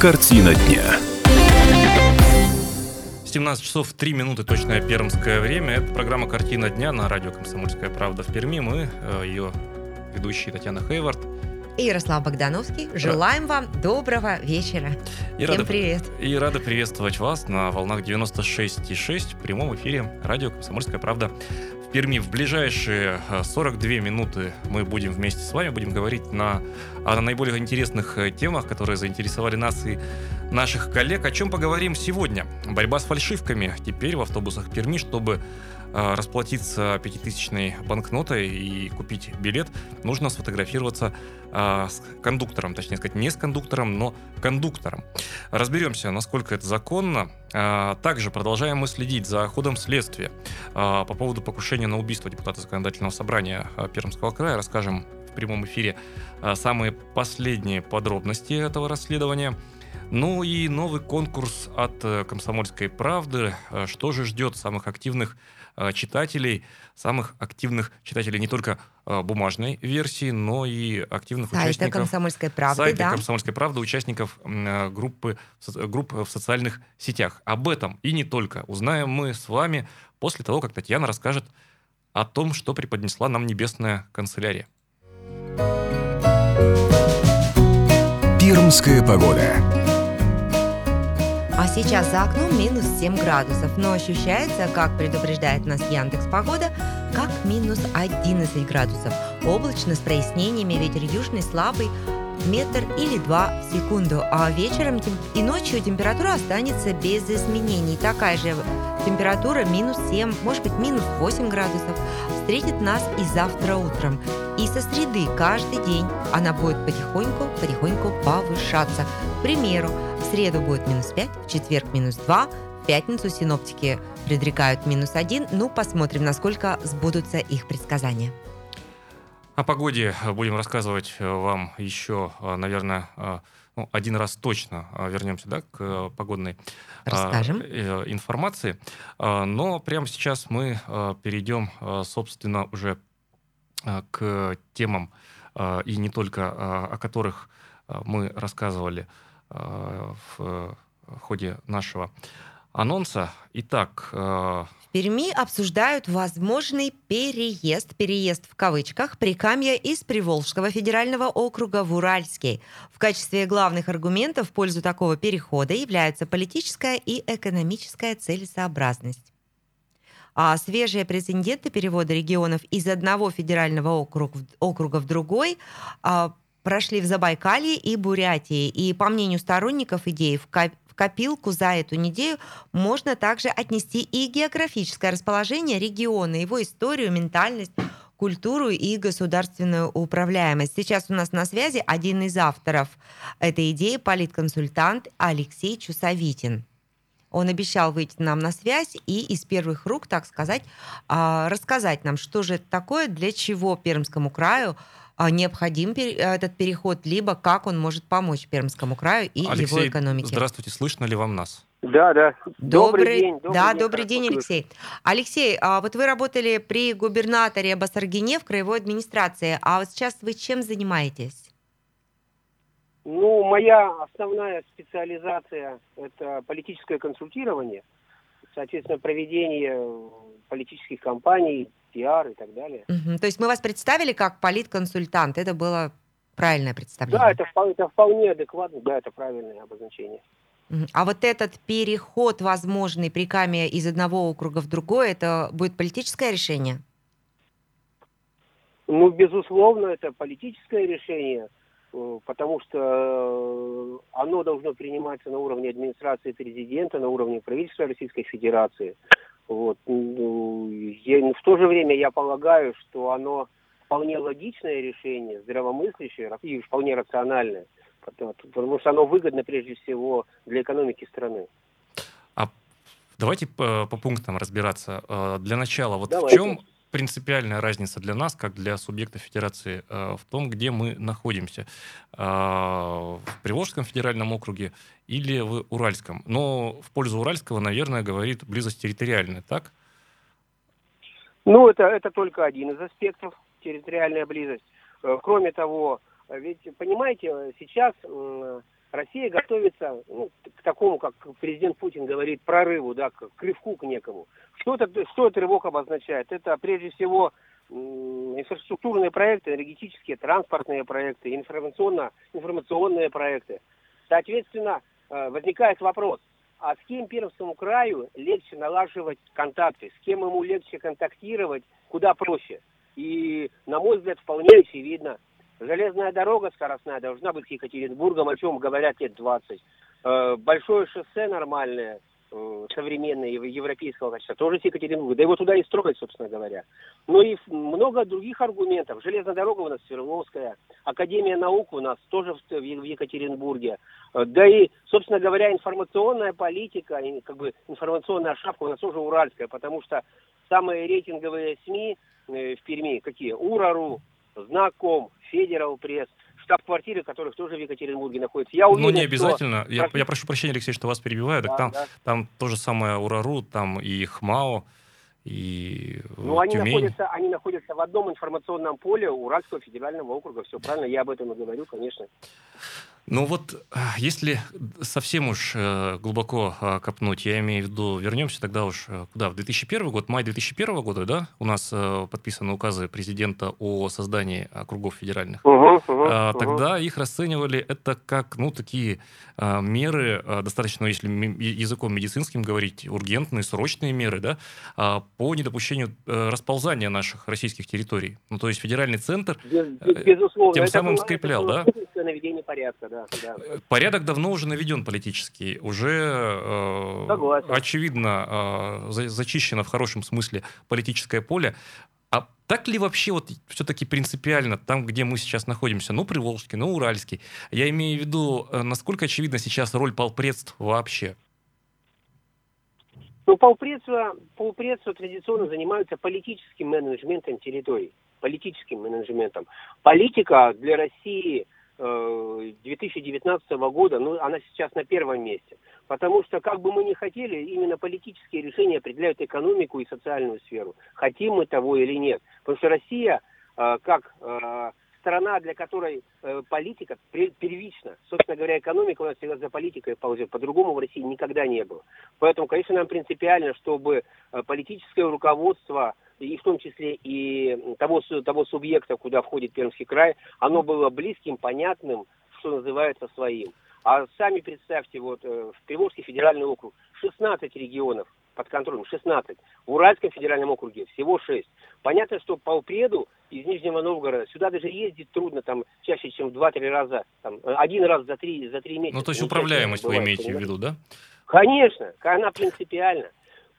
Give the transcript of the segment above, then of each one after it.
Картина дня. 17 часов 3 минуты точное пермское время. Это программа «Картина дня» на радио «Комсомольская правда» в Перми. Мы, э, ее ведущие Татьяна Хейвард. И Ярослав Богдановский. Желаем вам доброго вечера. И Всем рады, привет. И рады приветствовать вас на волнах 96,6 в прямом эфире радио «Комсомольская правда» в Перми. В ближайшие э, 42 минуты мы будем вместе с вами, будем говорить на, о наиболее интересных э, темах, которые заинтересовали нас и наших коллег. О чем поговорим сегодня? Борьба с фальшивками теперь в автобусах Перми, чтобы э, расплатиться пятитысячной банкнотой и купить билет, нужно сфотографироваться э, с кондуктором, точнее сказать, не с кондуктором, но кондуктором. Разберемся, насколько это законно. А, Также продолжаем мы следить за ходом следствия по поводу покушения на убийство депутата законодательного собрания Пермского края. Расскажем в прямом эфире самые последние подробности этого расследования. Ну и новый конкурс от э, «Комсомольской правды». Э, Что же ждет самых активных э, читателей, самых активных читателей не только бумажной версии, но и активных Сайта участников «Комсомольской правды», сайта да. «Комсомольской правды» участников группы, групп в социальных сетях. Об этом и не только узнаем мы с вами после того, как Татьяна расскажет о том, что преподнесла нам небесная канцелярия. Пермская погода. А сейчас за окном минус 7 градусов, но ощущается, как предупреждает нас Яндекс Погода, как минус 11 градусов. Облачно с прояснениями, ветер южный слабый, метр или два в секунду. А вечером и ночью температура останется без изменений. Такая же температура минус 7, может быть минус 8 градусов. Встретит нас и завтра утром. И со среды каждый день она будет потихоньку, потихоньку повышаться. К примеру, в среду будет минус 5, в четверг минус 2, в пятницу синоптики предрекают минус 1. Ну, посмотрим, насколько сбудутся их предсказания. О погоде будем рассказывать э, вам еще, э, наверное, э, ну, один раз точно вернемся да, к погодной Расскажем. информации. Но прямо сейчас мы перейдем, собственно, уже к темам, и не только о которых мы рассказывали в э, ходе нашего анонса. Итак, э, В Перми обсуждают возможный переезд, переезд в кавычках, Прикамья из Приволжского федерального округа в Уральский. В качестве главных аргументов в пользу такого перехода являются политическая и экономическая целесообразность. А свежие прецеденты перевода регионов из одного федерального округ- округа в другой а, прошли в Забайкалье и Бурятии. И по мнению сторонников идеи, в копилку за эту неделю можно также отнести и географическое расположение региона, его историю, ментальность, культуру и государственную управляемость. Сейчас у нас на связи один из авторов этой идеи, политконсультант Алексей Чусовитин. Он обещал выйти нам на связь и из первых рук, так сказать, а, рассказать нам, что же это такое, для чего Пермскому краю необходим пере- этот переход, либо как он может помочь Пермскому краю и его Алексей, экономике. здравствуйте, слышно ли вам нас? Да, да. Добрый, день. да, день, добрый день. Алексей. Алексей, а вот вы работали при губернаторе Басаргине в краевой администрации, а вот сейчас вы чем занимаетесь? Ну, моя основная специализация – это политическое консультирование, соответственно, проведение политических кампаний, пиар и так далее. Мгм, То есть мы вас представили как политконсультант, это было правильное представление? Да, это, это вполне адекватно, да, это правильное обозначение. А вот этот переход возможный при Каме из одного округа в другой, это будет политическое решение? Ну, безусловно, это политическое решение, э, потому что э, оно должно приниматься на уровне администрации президента, на уровне правительства Российской Федерации. Вот. Я- в то же время я полагаю, что оно вполне логичное решение, здравомыслящее ра- и вполне рациональное, потому, что оно выгодно прежде всего для экономики страны. Давайте по, по пунктам разбираться. Э, Для начала, вот Давайте. в чем принципиальная разница для нас, как для субъекта федерации, э, в том, где мы находимся? Э, В Приволжском федеральном округе или в Уральском? Но в пользу Уральского, наверное, говорит близость территориальная, так? Ну, это, это только один из аспектов, территориальная близость. Э, Кроме того, ведь, понимаете, сейчас Россия готовится ну, к такому, как президент Путин говорит, прорыву, да, к, рывку к некому. Что, это, что этот рывок обозначает? Это прежде всего инфраструктурные проекты, энергетические, транспортные проекты, информационно, информационные проекты. Соответственно, э, возникает вопрос, а с кем Пермскому краю легче налаживать контакты, с кем ему легче контактировать, куда проще? И, на мой взгляд, вполне очевидно, железная дорога скоростная должна быть Екатеринбургом, о чем говорят лет 20. Э, большое шоссе нормальное, Э, современные европейского качества, тоже с Екатеринбурга. Да его туда и строят, собственно говоря. Ну и много других аргументов. Железная дорога у нас Свердловская, Академия наук у нас тоже в Екатеринбурге. Э, да и, собственно говоря, информационная политика, как бы информационная шапка у нас тоже уральская, потому что самые рейтинговые СМИ в Перми какие? Урару, Знаком, Федерал Пресс – штаб-квартиры, которых тоже в Екатеринбурге находится. Я уверен, ну, не обязательно. Что... Я, я прошу прощения, Алексей, что вас перебиваю. Да, там, да. там то же самое Урару, там и ХМАО, и Ну, они находятся, они находятся в одном информационном поле Уральского федерального округа. Все правильно, я об этом и говорю, конечно. Ну вот, э, если совсем уж э, глубоко э, копнуть, я имею в виду, вернемся тогда уж куда, в 2001 год, май 2001 года, да, у нас подписаны указы президента о создании округов федеральных. Угу, угу, тогда угу. их расценивали это как, ну, такие меры, достаточно, если языком медицинским говорить, ургентные, срочные меры, да, по недопущению расползания наших российских территорий. Ну, то есть федеральный центр Безусловно. тем самым скреплял, да? наведение порядка, да да, Порядок давно уже наведен политический, уже э, очевидно э, зачищено в хорошем смысле политическое поле. А так ли вообще вот все-таки принципиально там, где мы сейчас находимся, ну, Приволжский, ну, Уральский, я имею в виду, э, насколько очевидна сейчас роль полпредств вообще? Ну, полпредства, полпредства традиционно занимаются политическим менеджментом территорий, политическим менеджментом. Политика для России – 2019 э, года, ну, она сейчас на первом месте. Потому что, как бы мы ни хотели, именно политические решения определяют экономику и социальную сферу. Хотим мы того или нет. Потому что Россия, э, как э, страна, для которой политика первична, собственно говоря, экономика у нас всегда за политикой ползет. По-другому в России никогда не было. Поэтому, конечно, нам принципиально, чтобы политическое руководство и в том числе и того, того субъекта, куда входит Пермский край, оно было близким, понятным, что называется, своим. А сами представьте, вот э, в Приволжский федеральный округ 16 регионов под контролем, 16. В Уральском федеральном округе всего 6. Понятно, что по упреду из Нижнего Новгорода сюда даже ездить трудно, там, чаще, чем в 2-3 раза, там, один раз за 3, за 3 месяца. Ну, то есть управляемость бывает, вы имеете понимаете? в виду, да? Конечно, она принципиальна.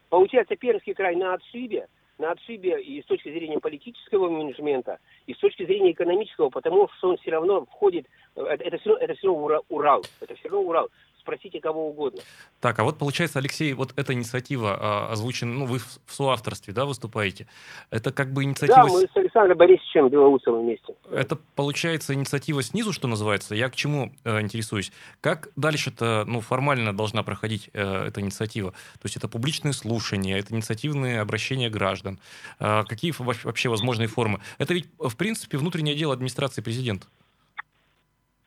Получается, Пермский край на отшибе, на отшибе и с точки зрения политического менеджмента, и с точки зрения экономического, потому что он все равно входит, э, это, это, все, это все равно Урал, это все равно Урал спросите кого угодно. Так, а вот получается, Алексей, вот эта инициатива а, озвучена, ну, вы в, в соавторстве, да, выступаете? Это как бы инициатива... Да, мы с Александром Борисовичем Белоусовым вместе. Это, получается, инициатива снизу, что называется? Я к чему э, интересуюсь? Как дальше-то, ну, формально должна проходить э, эта инициатива? То есть это публичные слушания, это инициативные обращения граждан. Э, какие вообще возможные формы? Это ведь, в принципе, внутреннее дело администрации президента.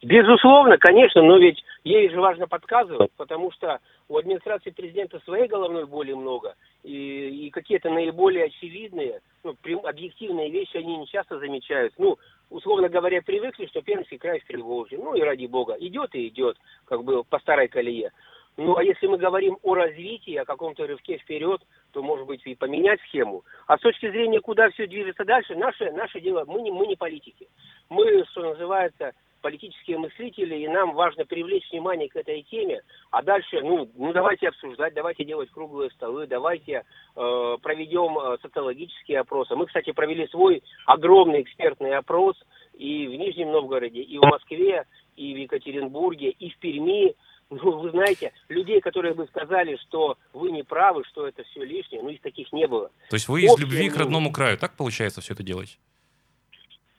Безусловно, конечно, но ведь ей же важно подсказывать, потому что у администрации президента своей головной боли много, и, и какие-то наиболее очевидные, ну, объективные вещи они не часто замечают. Ну, условно говоря, привыкли, что Пермский край в Приволжье, ну и ради бога, идет и идет, как бы по старой колее. Ну, а если мы говорим о развитии, о каком-то рывке вперед, то, может быть, и поменять схему. А с точки зрения, куда все движется дальше, наше, наше дело, мы не, мы не политики. Мы, что называется, политические мыслители, и нам важно привлечь внимание к этой теме. А дальше, ну, ну давайте обсуждать, давайте делать круглые столы, давайте э, проведем э, социологические опросы. Мы, кстати, провели свой огромный экспертный опрос и в Нижнем Новгороде, и в Москве, и в Екатеринбурге, и в Перми. Ну, вы знаете, людей, которые бы сказали, что вы не правы, что это все лишнее, ну, их таких не было. То есть вы из любви к родному краю, так получается все это делаете?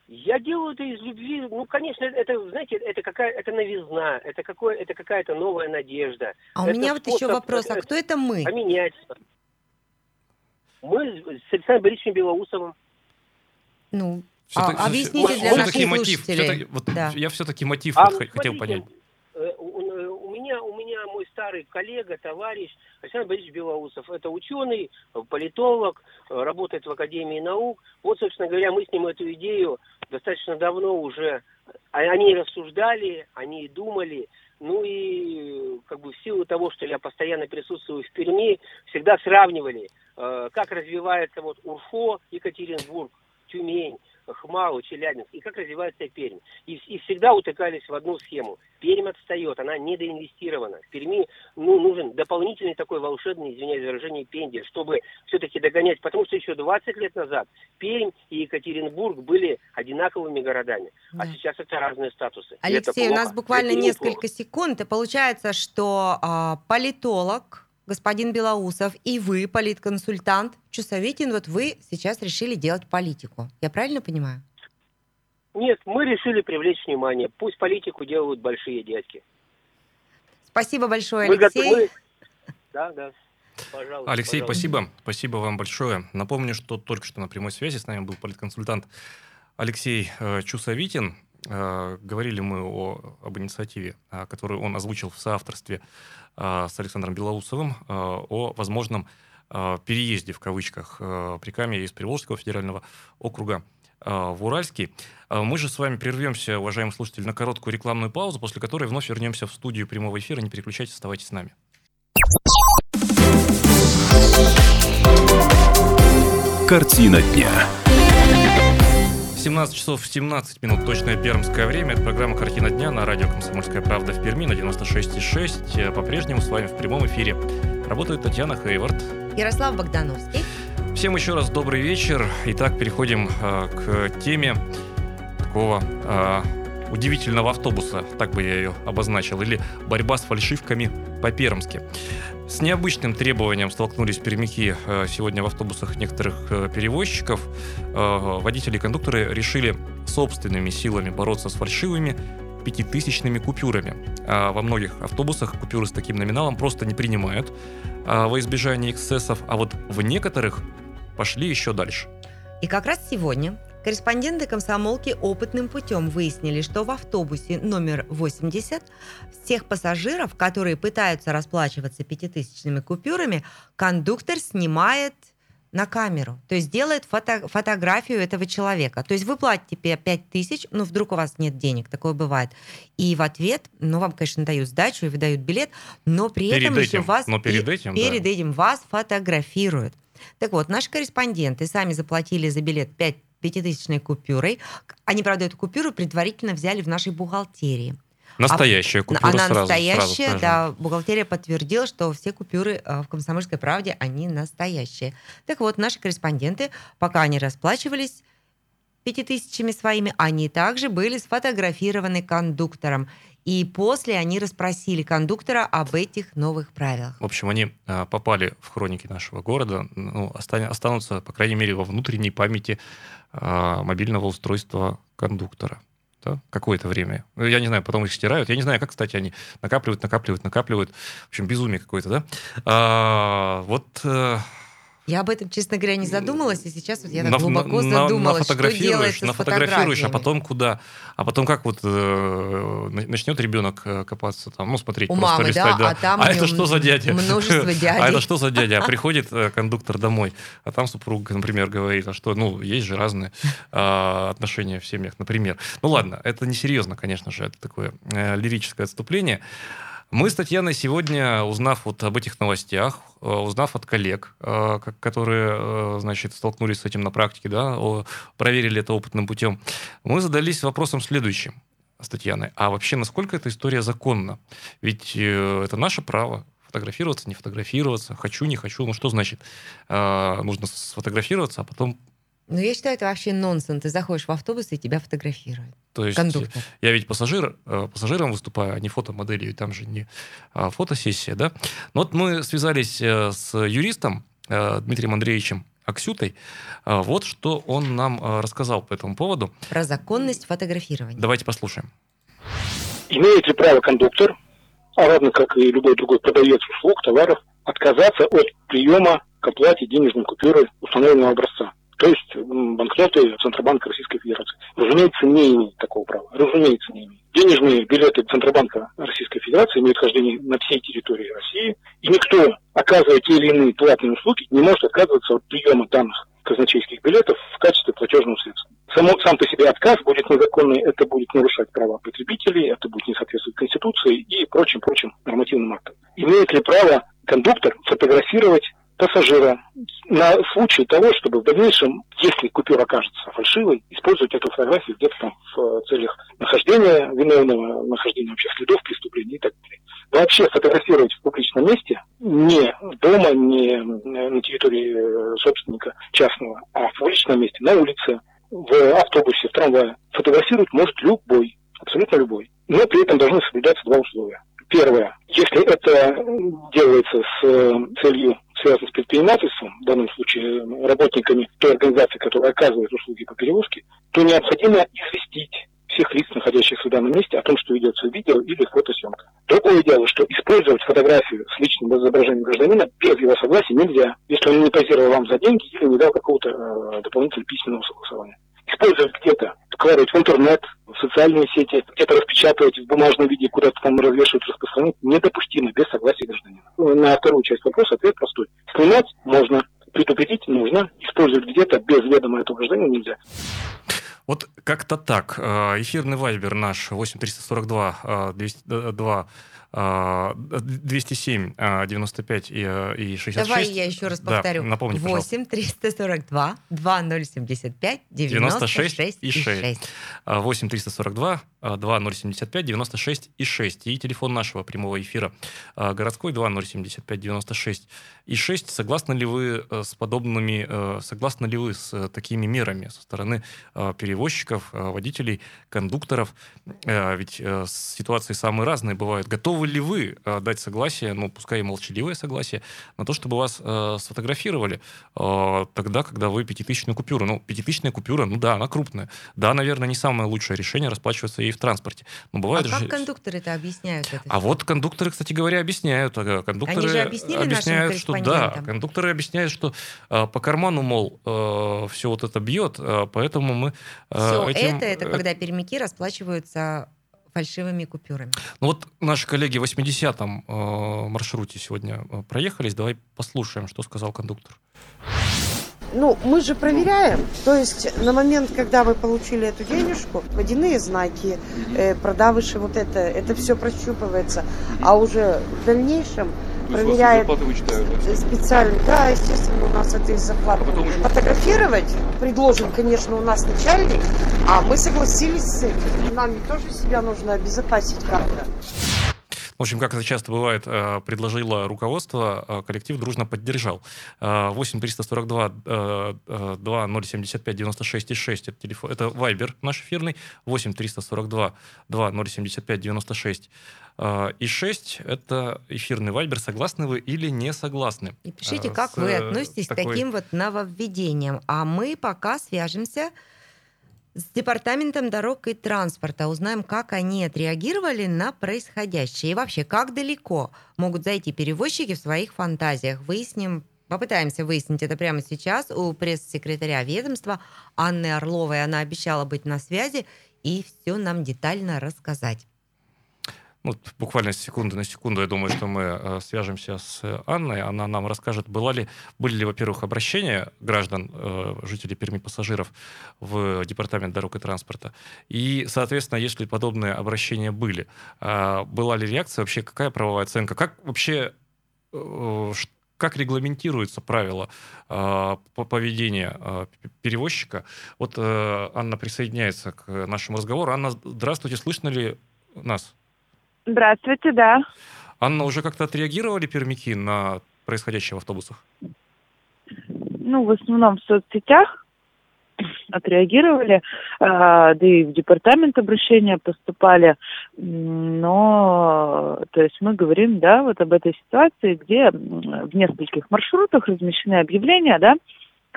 Я делаю это из любви. Ну, конечно, это, знаете, это какая, это новизна, это какое, это какая-то новая надежда. А у меня вот еще вопрос: а кто это мы? Поменять. Мы с Александром Борисовичем Белоусовым. Ну, а, объясните для наших мотив, слушателей. Вот да. Я все-таки мотив а, вот хотел понять. Э, у старый коллега, товарищ Александр Борисович Белоусов. Это ученый, политолог, работает в Академии наук. Вот, собственно говоря, мы с ним эту идею достаточно давно уже, они рассуждали, они думали. Ну и как бы в силу того, что я постоянно присутствую в Перми, всегда сравнивали, э, как развивается вот Урфо, Екатеринбург, Тюмень, Хмау, Челябинск, и как развивается Пермь. И, и всегда утыкались в одну схему. Пермь отстает, она недоинвестирована. В Перми ну, нужен дополнительный такой волшебный, извиняюсь за выражение, пендель, чтобы все-таки догонять. Потому что еще 20 лет назад Пермь и Екатеринбург были одинаковыми городами. А да. А сейчас это разные статусы. Алексей, у нас буквально несколько секунд. И получается, что а, политолог господин Белоусов, и вы, политконсультант Чусовитин, вот вы сейчас решили делать политику. Я правильно понимаю? Нет, мы решили привлечь внимание. Пусть политику делают большие дядьки. Спасибо большое, мы Алексей. Готовы... Да, да. Пожалуйста, Алексей, пожалуйста. спасибо. Спасибо вам большое. Напомню, что только что на прямой связи с нами был политконсультант Алексей э, Чусовитин. Э, говорили мы о, об инициативе, э, которую он озвучил в соавторстве э, с Александром Белоусовым, о возможном переезде, в кавычках, при Каме из Приволжского федерального округа в Уральский. Мы же с вами прервемся, уважаемые слушатели, на короткую рекламную паузу, после которой вновь вернемся в студию прямого эфира. Не переключайтесь, оставайтесь с нами. Картина дня. 17 часов 17 минут, точное пермское время. Это программа «Картина дня» на радио «Комсомольская правда» в Перми на 96,6. Э, по-прежнему с вами в прямом эфире работает Татьяна Хейвард. Ярослав Богдановский. Всем еще раз добрый вечер. Итак, переходим э, к теме такого э, удивительного автобуса, так бы я ее обозначил, или борьба с фальшивками по-пермски. С необычным требованием столкнулись пермяки э, сегодня в автобусах некоторых э, перевозчиков. Э, водители и кондукторы решили собственными силами бороться с фальшивыми пятитысячными купюрами. А во многих автобусах купюры с таким номиналом просто не принимают а, во избежание эксцессов, а вот в некоторых пошли еще дальше. И как раз сегодня Корреспонденты комсомолки опытным путем выяснили, что в автобусе номер 80 всех пассажиров, которые пытаются расплачиваться пятитысячными купюрами, кондуктор снимает на камеру. То есть делает фото фотографию этого человека. То есть вы платите 5 тысяч, но вдруг у вас нет денег, такое бывает. И в ответ, ну, вам, конечно, дают сдачу и выдают билет, но при перед этом этим, еще вас... Но перед этим, перед да. этим вас фотографируют. Так вот, наши корреспонденты сами заплатили за билет 5 пятитысячной купюрой. Они, правда, эту купюру предварительно взяли в нашей бухгалтерии. Настоящая а, купюра Она сразу, настоящая, сразу да. Бухгалтерия подтвердила, что все купюры э, в «Комсомольской правде», они настоящие. Так вот, наши корреспонденты, пока они расплачивались пятитысячами своими, они также были сфотографированы кондуктором. И после они расспросили кондуктора об этих новых правилах. В общем, они а, попали в хроники нашего города, ну, останутся, по крайней мере, во внутренней памяти мобильного устройства кондуктора. Да? Какое-то время. Ну, я не знаю, потом их стирают. Я не знаю, как, кстати, они накапливают, накапливают, накапливают. В общем, безумие какое-то, да? А, вот э, я об этом, честно говоря, не задумалась, и сейчас вот я так на, глубоко на, задумалась, что делается нафотографируешь, а потом куда? А потом как вот э, начнет ребенок э, копаться там, ну, смотреть, У просто мамы, листать, да, да. А, там а это что за дядя? Множество дядей. А это что за дядя? А приходит э, кондуктор домой, а там супруг, например, говорит, а что, ну, есть же разные э, отношения в семьях, например. Ну, ладно, это несерьезно, конечно же, это такое э, лирическое отступление. Мы с Татьяной сегодня, узнав вот об этих новостях, э, узнав от коллег, э, которые, э, значит, столкнулись с этим на практике, да, проверили это опытным путем, мы задались вопросом следующим с Татьяной. А вообще, насколько эта история законна? Ведь это наше право фотографироваться, не фотографироваться, хочу, не хочу. Ну что значит? Нужно сфотографироваться, а потом ну, я считаю, это вообще нонсенс. Ты заходишь в автобус, и тебя фотографируют. То есть Кондуктор. я ведь пассажир, э, пассажиром выступаю, а не фотомоделью, и там же не а, фотосессия, да? Но вот мы связались э, с юристом э, Дмитрием Андреевичем Аксютой. Вот что он нам рассказал по этому поводу. Про законность фотографирования. Давайте послушаем. Имеет ли право кондуктор, а равно как и любой другой продавец услуг, товаров, отказаться от приема к оплате денежной купюры установленного образца? То есть банкноты Центробанка Российской Федерации. Разумеется, не имеет такого права. Разумеется, не имеет. денежные билеты Центробанка Российской Федерации имеют хождение на всей территории России, и никто, оказывая те или иные платные услуги, не может отказываться от приема данных казначейских билетов в качестве платежного средства. Само, сам по себе отказ будет незаконный, это будет нарушать права потребителей, это будет не соответствовать Конституции и прочим-прочим нормативным актам. Имеет ли право кондуктор фотографировать пассажира на случай того, чтобы в дальнейшем, если купюра окажется фальшивой, использовать эту фотографию где-то в э, целях нахождения виновного, нахождения вообще следов преступления и так далее. Вообще фотографировать в публичном месте не дома, не на территории э, собственника частного, а в публичном месте, на улице, в автобусе, в трамвае, фотографировать может любой, абсолютно любой. Но при этом должны соблюдаться два условия. Первое. Если это делается с э, целью, связанной с предпринимательством, в данном случае работниками той организации, которая оказывает услуги по перевозке, то необходимо известить всех лиц, находящихся в данном месте, о том, что ведется видео или фотосъемка. Другое дело, что использовать фотографию с личным изображением гражданина без его согласия нельзя, если он не позировал вам за деньги или не дал какого-то э, дополнительного письменного согласования. Использовать где-то, вкладывать в интернет, в социальные сети, где-то распечатывать в бумажном виде, куда-то там развешивать, распространять, недопустимо без согласия гражданина. Ну, на вторую часть вопроса ответ простой. Снимать можно, предупредить нужно, использовать где-то без ведома этого гражданина нельзя. Вот как-то так. Э, эфирный вайбер наш 8342 202 207 95 и, э, и 66. Давай я еще раз повторю. Да, напомни, 8 342 2075 96 и 6. 8 342 2075 96 и 6. И телефон нашего прямого эфира э, городской 2075 96 и 6. Согласны ли вы с подобными, согласны ли вы с такими мерами со стороны перевозчиков, водителей, кондукторов? Ведь ситуации самые разные бывают. Готовы ли вы э, дать согласие, ну, пускай и молчаливое согласие, на то, чтобы вас э, сфотографировали э, тогда, когда вы пятитысячную купюру, ну, пятитысячная купюра, ну да, она крупная. Да, наверное, не самое лучшее решение расплачиваться ей в транспорте. Но бывает а же... как кондукторы это объясняют? Это а вот кондукторы, кстати говоря, объясняют. Э, кондукторы Они же объяснили объясняют, что да, кондукторы объясняют, что э, по карману, мол, э, все вот это бьет, э, поэтому мы... Э, все этим, это, это когда пермяки расплачиваются фальшивыми купюрами. Ну вот наши коллеги в 80-м э, маршруте сегодня э, проехались. Давай послушаем, что сказал кондуктор. Ну, мы же проверяем. То есть на момент, когда вы получили эту денежку, водяные знаки, э, продавыши, вот это, это все прощупывается. А уже в дальнейшем проверяет специально. Да, естественно, у нас это из зарплаты. А потом... Фотографировать предложен, конечно, у нас начальник, а мы согласились с этим. Нам тоже себя нужно обезопасить как-то. В общем, как это часто бывает, э, предложило руководство, э, коллектив дружно поддержал. 8 342 2075 96 6 это телефон, это Вайбер наш эфирный, 8 342 2075 96 и 6 это эфирный вайбер. Согласны вы или не согласны? И пишите, как с, вы относитесь такой... к таким вот нововведениям. А мы пока свяжемся с Департаментом дорог и транспорта. Узнаем, как они отреагировали на происходящее. И вообще, как далеко могут зайти перевозчики в своих фантазиях. Выясним Попытаемся выяснить это прямо сейчас у пресс-секретаря ведомства Анны Орловой. Она обещала быть на связи и все нам детально рассказать. Ну, буквально с секунды на секунду, я думаю, что мы э, свяжемся с Анной. Она нам расскажет, была ли, были ли, во-первых, обращения граждан, э, жителей Перми, пассажиров в Департамент дорог и транспорта. И, соответственно, если подобные обращения были, э, была ли реакция, вообще какая правовая оценка? Как вообще как регламентируется правило э, поведения э, перевозчика. Вот э, Анна присоединяется к нашему разговору. Анна, здравствуйте, слышно ли нас? Здравствуйте, да. Анна, уже как-то отреагировали пермяки на происходящее в автобусах? Ну, в основном в соцсетях отреагировали, а, да и в департамент обращения поступали, но, то есть мы говорим, да, вот об этой ситуации, где в нескольких маршрутах размещены объявления, да,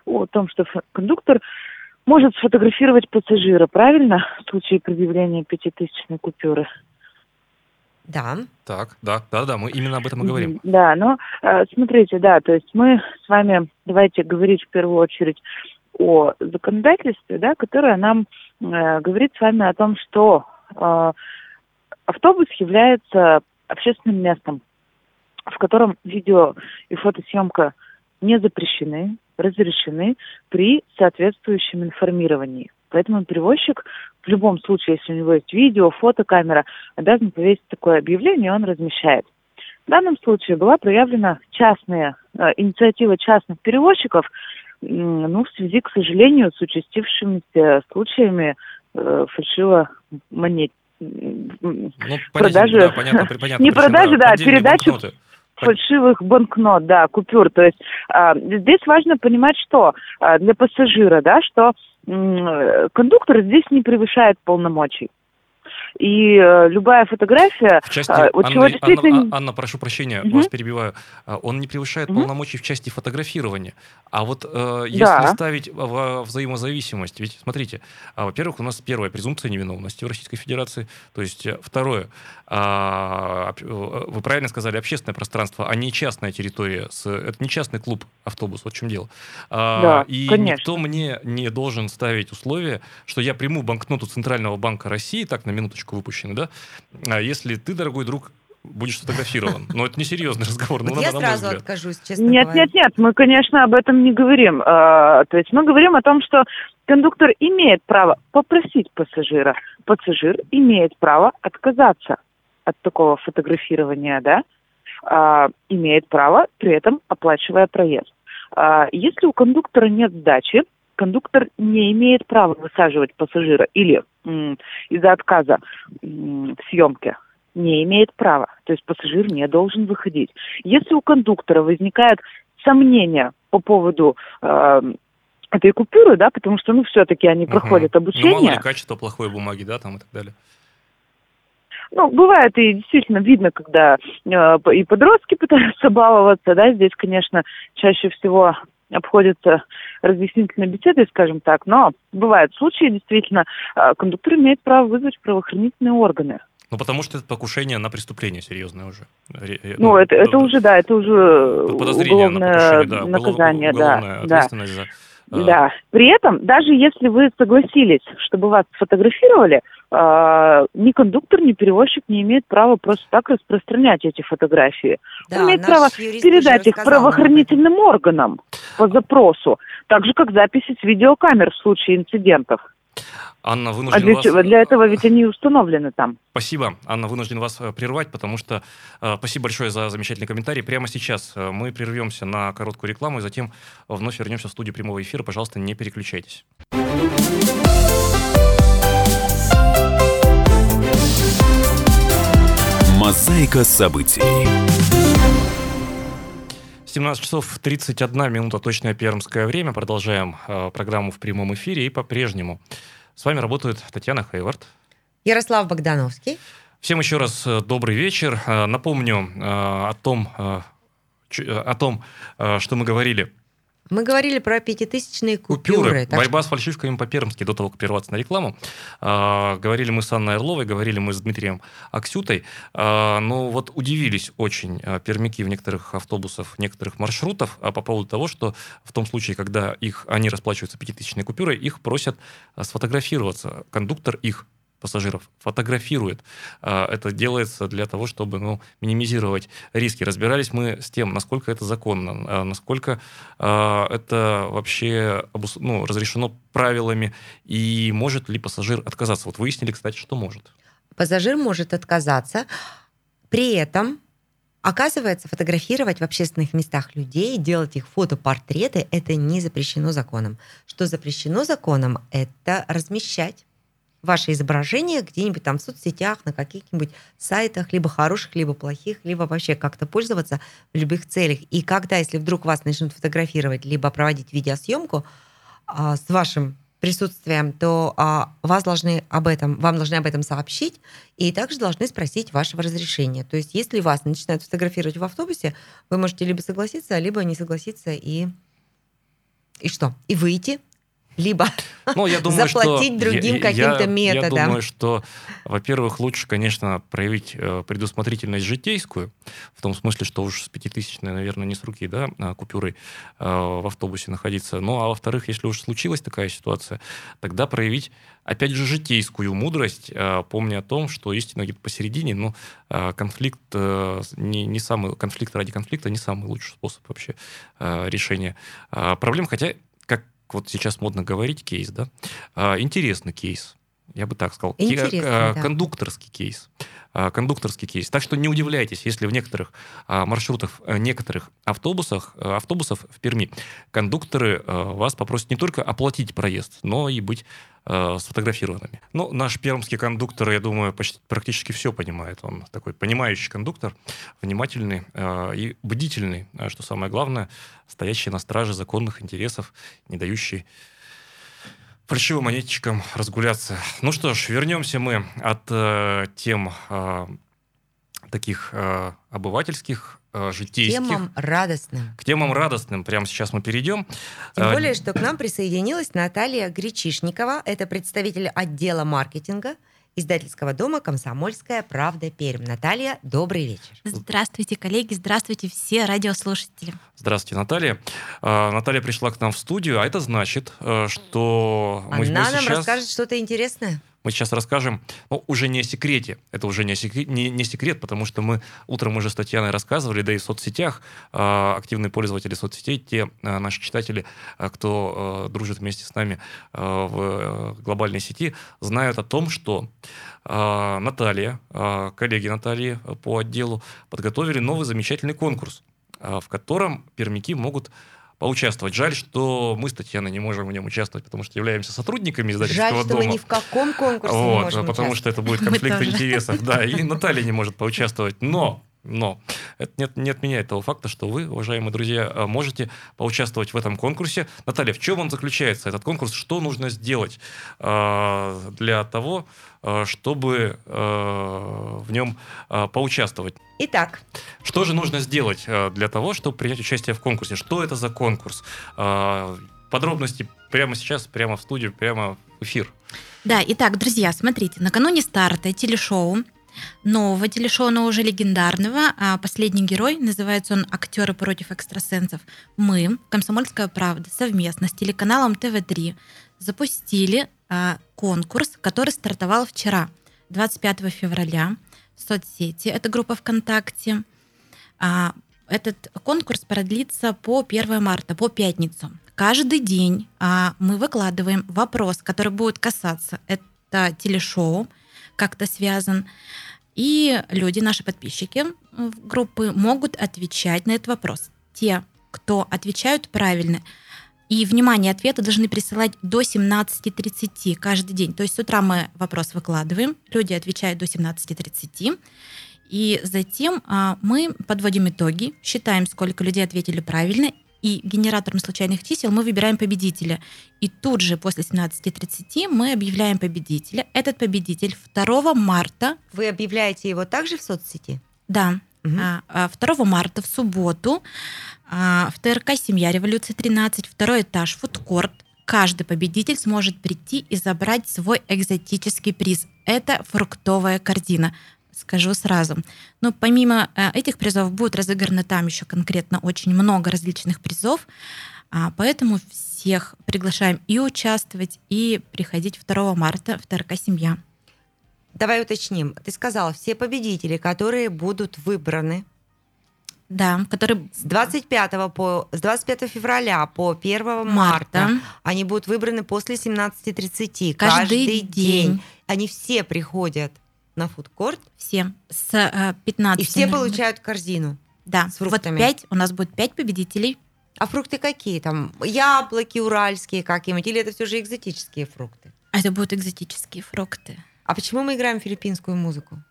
о том, что кондуктор может сфотографировать пассажира, правильно, в случае предъявления пятитысячной купюры. Да. Так, да, да, да, мы именно об этом и говорим. Да, но э, смотрите, да, то есть мы с вами давайте говорить в первую очередь о законодательстве, да, которое нам э, говорит с вами о том, что э, автобус является общественным местом, в котором видео и фотосъемка не запрещены, разрешены при соответствующем информировании. Поэтому перевозчик в любом случае, если у него есть видео, фотокамера, обязан повесить такое объявление, он размещает. В данном случае была проявлена частная э, инициатива частных перевозчиков, м, ну, в связи, к сожалению, с участившимися случаями э, фальшиво монет Ну, продажи- да, понятно, понятно, не продажи, да, а поддельные передачи банкноты. фальшивых банкнот, да, купюр. То есть а, здесь важно понимать, что а, для пассажира, да, что э, кондуктор здесь не превышает полномочий. И э, любая фотография, В части, а, вот Анна, чего Анна- действительно... А- Анна, прошу прощения, Мгм. вас перебиваю. А, Он не превышает Мгм. полномочий в части фотографирования. А вот э, если Да. ставить во взаимозависимость, ведь смотрите, а, во-первых, у нас первая презумпция невиновности в Российской Федерации. То есть э, второе, э, вы правильно сказали, общественное пространство, а не частная территория. С, это не частный клуб автобус, вот в чем дело. Да, и конечно. никто мне не должен ставить условия, что я приму банкноту Центрального банка России, так на минуточку выпущенный, да, а если ты, дорогой друг, будешь сфотографирован. Но это несерьезный разговор, ну, Вот я сразу взгляд. откажусь, честно Нет, говоря. нет, нет, мы, конечно, об этом не говорим. А, То есть мы говорим о том, что кондуктор имеет право попросить пассажира. Пассажир имеет право отказаться от такого фотографирования, да, а, имеет право, при этом оплачивая проезд. А, Если у кондуктора нет сдачи, кондуктор не имеет права высаживать пассажира или из-за отказа в съемке не имеет права. То есть пассажир не должен выходить. Если у кондуктора возникают сомнения по поводу э, этой купюры, да, потому что, ну, все-таки они Мгм. проходят Ну, мало обучение. ли качество плохой бумаги, да, там и так далее. Ну, бывает и действительно видно, когда э, и подростки пытаются баловаться, да, здесь, конечно, чаще всего обходятся разъяснительной беседой, скажем так, но бывают случаи, действительно, э, кондуктор имеет право вызвать правоохранительные органы. Ну, потому что это покушение на преступление серьезное уже. Э, Ну, это, это д- уже, да, это уже подозрение на уголовное покушение, да, наказание, да, уголовная да. ответственность за... э, Да. При этом, даже если вы согласились, чтобы вас сфотографировали, э, ни кондуктор, ни перевозчик не имеет права просто так распространять эти фотографии. Да, Он имеет право передать их правоохранительным органам по запросу, так же, как записи с видеокамер в случае инцидентов. Анна, А вынужден для, вас... чего? для этого ведь они установлены там. Спасибо. Анна, вынужден вас э, прервать, потому что э, спасибо большое за замечательный комментарий. Прямо сейчас э, мы прервемся на короткую рекламу и затем вновь вернемся в студию прямого эфира. Пожалуйста, не переключайтесь. Мозаика событий. 17 часов 31 минута, точное пермское время. Продолжаем э, программу в прямом эфире и по-прежнему. С вами работает Татьяна Хейвард. Ярослав Богдановский. Всем еще раз э, добрый вечер. Э, Напомню э, о том, э, э, о том, э, что мы говорили Мы говорили про пятитысячные купюры. Купюры. так Борьба с фальшивками по-пермски до того, как прерваться на рекламу. А, говорили мы с Анной Орловой, говорили мы с Дмитрием Аксютой. А, но вот удивились очень а, пермяки в некоторых автобусах, некоторых маршрутов а, по поводу того, что в том случае, когда их, они расплачиваются пятитысячной купюрой, их просят а, сфотографироваться. Кондуктор их пассажиров фотографирует. А, Это делается для того, чтобы ну, минимизировать риски. Разбирались мы с тем, насколько это законно, а, насколько а, это вообще ну, разрешено правилами, и может ли пассажир отказаться. Вот выяснили, кстати, что может. Пассажир может отказаться. При этом, оказывается, фотографировать в общественных местах людей, делать их фотопортреты, это не запрещено законом. Что запрещено законом, это размещать ваше изображение где-нибудь там в соцсетях, на каких-нибудь сайтах, либо хороших, либо плохих, либо вообще как-то пользоваться в любых целях. И когда, если вдруг вас начнут фотографировать, либо проводить видеосъемку а, с вашим присутствием, то а, вас должны об этом, вам должны об этом сообщить, и также должны спросить вашего разрешения. То есть, если вас начинают фотографировать в автобусе, вы можете либо согласиться, либо не согласиться и и что? И выйти либо Ну, я думаю, заплатить что, другим каким-то методом. Я думаю, что, во-первых, лучше, конечно, проявить э, предусмотрительность житейскую, в том смысле, что уж с пятитысячной, наверное, не с руки, да, а, купюрой э, в автобусе находиться. Ну, а во-вторых, если уж случилась такая ситуация, тогда проявить, опять же, житейскую мудрость, э, помня о том, что истина где-то посередине, но э, конфликт э, не, не самый, конфликт ради конфликта не самый лучший способ вообще э, решения проблем, хотя, вот сейчас модно говорить, кейс, да, а, интересный кейс, я бы так сказал. Интересный, а, да. Кондукторский кейс. А, Кондукторский кейс. Так что не удивляйтесь, если в некоторых а, маршрутах, а, некоторых автобусах, а, автобусов в Перми кондукторы вас попросят не только оплатить проезд, но и быть сфотографированными. Ну, наш пермский кондуктор, я думаю, почти, практически все понимает. Он такой понимающий кондуктор, внимательный а, и бдительный, а, что самое главное, стоящий на страже законных интересов, не дающий фальшивым монетчикам разгуляться. Ну что ж, вернемся мы от э, тем э, таких э, обывательских, э, житейских, Темам радостным. к темам радостным. Прямо сейчас мы перейдем. Тем Э, более, что к нам присоединилась Наталья Гречишникова. Это представитель отдела маркетинга издательского дома «Комсомольская правда Пермь». Наталья, добрый вечер. Здравствуйте, коллеги, здравствуйте все радиослушатели. Здравствуйте, Наталья. Э, Наталья пришла к нам в студию, а это значит, э, что мы, мы Она нам сейчас... расскажет что-то интересное. Мы сейчас расскажем, ну, уже не о секрете. Это уже не, секрет, не, не секрет, потому что мы утром уже с Татьяной рассказывали, да и в соцсетях, э, активные пользователи соцсетей, те э, наши читатели, э, кто э, дружит вместе с нами э, в э, глобальной сети, знают о том, что э, Наталья, э, коллеги Натальи по отделу подготовили новый замечательный конкурс, э, в котором пермяки могут поучаствовать. Жаль, что мы с Татьяной не можем в нем участвовать, потому что являемся сотрудниками издательского Жаль, что дома. мы ни в каком конкурсе не Вот, можем потому что это будет конфликт интересов. Да, и Наталья не может поучаствовать. Но, но, это не, не отменяет того факта, что вы, уважаемые друзья, э, можете поучаствовать в этом конкурсе. Наталья, в чем он заключается, этот конкурс? Что нужно сделать э, для того, э, чтобы э, в нем э, поучаствовать? Итак, Что же нужно сделать э, для того, чтобы принять участие в конкурсе? Что это за конкурс? Э, Подробности прямо сейчас, прямо в студию, прямо в эфир. Да, итак, друзья, смотрите, накануне старта телешоу, нового телешоу, уже легендарного, а последний герой, называется он «Актеры против экстрасенсов», мы, «Комсомольская правда», совместно с телеканалом ТВ-3 запустили а, конкурс, который стартовал вчера, 25 февраля, в соцсети, это группа ВКонтакте. А, этот конкурс продлится по 1 марта, по пятницу. Каждый день мы выкладываем вопрос, который будет касаться это телешоу, как-то связан. И люди, наши подписчики э, группы, могут отвечать на этот вопрос. Те, кто отвечают правильно, и, внимание, ответы должны присылать до 17.30 каждый день. То есть с утра мы вопрос выкладываем, люди отвечают до 17.30, и затем а, мы подводим итоги, считаем, сколько людей ответили правильно, и генератором случайных чисел мы выбираем победителя. И тут же после 17.30 мы объявляем победителя. Этот победитель 2 марта, вы объявляете его также в соцсети? да, Мгм. а, а, 2 марта в субботу а, в ТРК «Семья. Революция 13», второй этаж, фудкорт, каждый победитель сможет прийти и забрать свой экзотический приз. Это фруктовая корзина. Скажу сразу. Но помимо э, этих призов будет разыграно там еще конкретно очень много различных призов. А, Поэтому всех приглашаем и участвовать, и приходить 2 марта в ТРК «Семья». Давай уточним. Ты сказала, все победители, которые будут выбраны Да, который с 25, по, с 25 февраля по 1 марта, марта. они будут выбраны после 17.30. Каждый день. Они все приходят на фудкорт, Все с э, 15 и все ноль- получают корзину. Да, с вот фруктами. пять, у нас будет пять победителей. А фрукты какие? Там яблоки уральские какие-нибудь? Или это все же экзотические фрукты? А это будут экзотические фрукты. А почему мы играем филиппинскую музыку?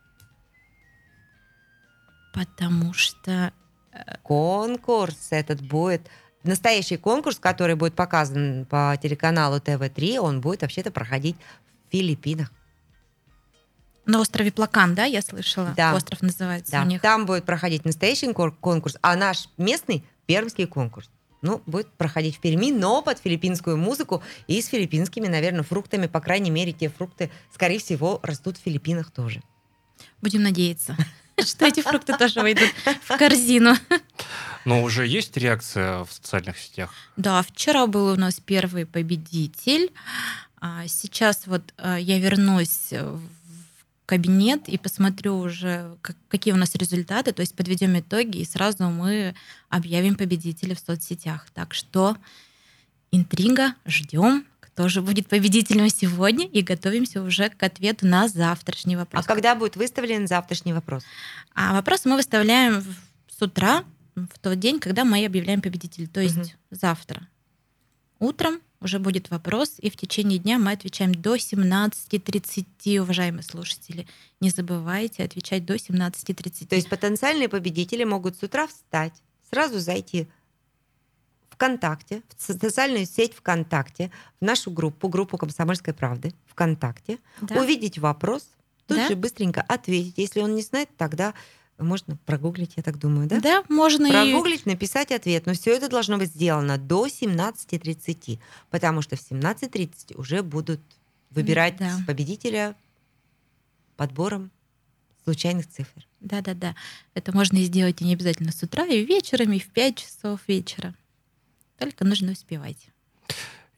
Потому что Конкурс этот будет... Настоящий конкурс, который будет показан по телеканалу ТВ-3, он будет вообще-то проходить в Филиппинах. На острове Плакан, да, я слышала? Да. Остров называется Да. у них. Там будет проходить настоящий конкурс, а наш местный пермский конкурс. ну, будет проходить в Перми, но под филиппинскую музыку и с филиппинскими, наверное, фруктами. По крайней мере, те фрукты, скорее всего, растут в Филиппинах тоже. Будем надеяться, что эти фрукты тоже выйдут в корзину. Но уже есть реакция в социальных сетях? Да, вчера был у нас первый победитель. А Сейчас вот э, я вернусь в кабинет и посмотрю уже, как- какие у нас результаты, то есть подведем итоги, и сразу мы объявим победителя в соцсетях. Так что интрига, ждем, кто же будет победителем сегодня, и готовимся уже к ответу на завтрашний А вопрос. когда будет выставлен завтрашний вопрос? А вопросы мы выставляем с утра, в тот день, когда мы объявляем победителя, то есть Мгм. завтра. Утром уже будет вопрос, и в течение дня мы отвечаем до 17.30, уважаемые слушатели. Не забывайте отвечать до 17.30. То есть потенциальные победители могут с утра встать, сразу зайти ВКонтакте, в со- социальную сеть ВКонтакте, в нашу группу, группу «Комсомольской правды» ВКонтакте, Да? увидеть вопрос, тут Да. же быстренько ответить. Если он не знает, тогда можно прогуглить, я так думаю, да? Да, можно и... Прогуглить, написать ответ. Но все это должно быть сделано до 17.30, потому что в 17.30 уже будут выбирать Да. победителя подбором случайных цифр. Да-да-да. Это можно сделать и не обязательно с утра, и вечером, и в 5 часов вечера. Только нужно успевать.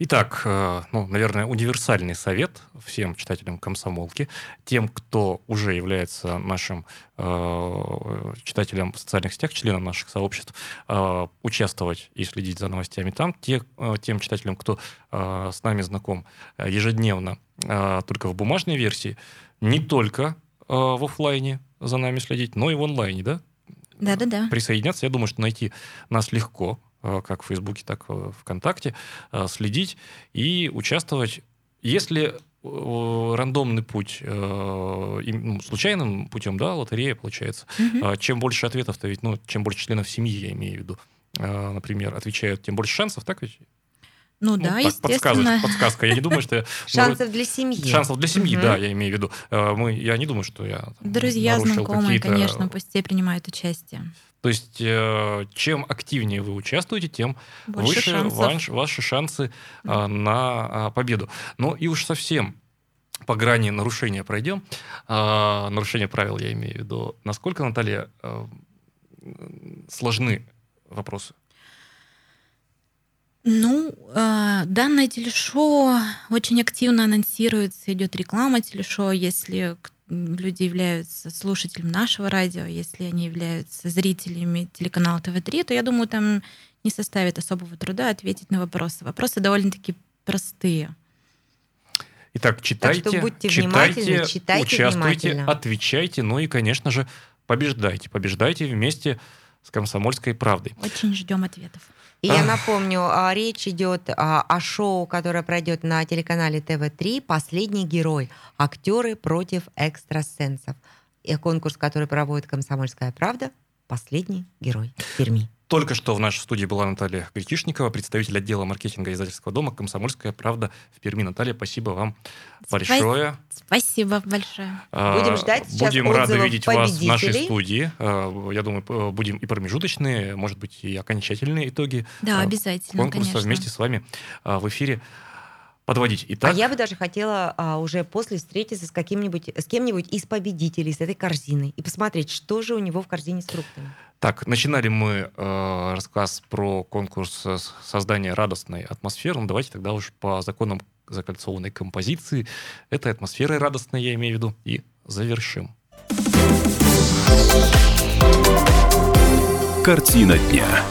Итак, э, ну, наверное, универсальный совет всем читателям комсомолки, тем, кто уже является нашим э, читателем в социальных сетях, членом наших сообществ, э, участвовать и следить за новостями там, те, э, тем читателям, кто э, с нами знаком э, ежедневно, э, только в бумажной версии, не только э, в оффлайне за нами следить, но и в онлайне, да? Да-да-да. присоединяться. Я думаю, что найти нас легко, как в Фейсбуке, так и ВКонтакте, э, следить и участвовать. Если э, рандомный путь, э, ну, случайным путем, да, лотерея получается, а чем больше ответов-то ведь, ну, чем больше членов семьи, я имею в виду, э, например, отвечают, тем больше шансов, так ведь? Ну, Ну, да, так, естественно. подсказка. Я не думаю, что я... ну, Шансов для семьи. Шансов для семьи, Мгм. да, я имею в виду. Э, Мы, я не думаю, что я там, Друзья, знакомые, конечно, пусть все принимают участие. То есть, э, чем активнее вы участвуете, тем Больше выше шансов. ваш- ваши шансы а, на а, победу. Ну и уж совсем по грани нарушения пройдем. А, нарушение правил я имею в виду. Насколько, Наталья, э, сложны вопросы? Ну, э, данное телешоу очень активно анонсируется, идет реклама телешоу, если люди являются слушателем нашего радио, если они являются зрителями телеканала ТВ-3, то я думаю, там не составит особого труда ответить на вопросы. Вопросы довольно-таки простые. Итак, читайте, будьте читайте, читайте участвуйте, внимательно. отвечайте, ну и, конечно же, побеждайте. Побеждайте вместе с «Комсомольской правдой». Очень ждем ответов. И я напомню, а, речь идет а, о шоу, которое пройдет на телеканале ТВ-3 «Последний герой. Актеры против экстрасенсов». И конкурс, который проводит «Комсомольская правда», «Последний герой» в Перми. Только что в нашей студии была Наталья Гречишникова, представитель отдела маркетинга издательского дома «Комсомольская правда» в Перми. Наталья, спасибо вам большое. Спасибо большое. Будем А, ждать сейчас Будем рады видеть вас в нашей студии. А, Я думаю, будем и промежуточные, может быть, и окончательные итоги Да, а, обязательно, конкурса конечно. вместе с вами в эфире подводить. Итак, А я бы даже хотела а, уже после встретиться с каким-нибудь, с кем-нибудь из победителей, с этой корзиной, и посмотреть, что же у него в корзине с фруктами. так, начинали мы э, рассказ про конкурс э, создания радостной атмосферы. Ну, давайте тогда уж по законам закольцованной композиции этой атмосферой радостной, я имею в виду, и завершим. Картина дня.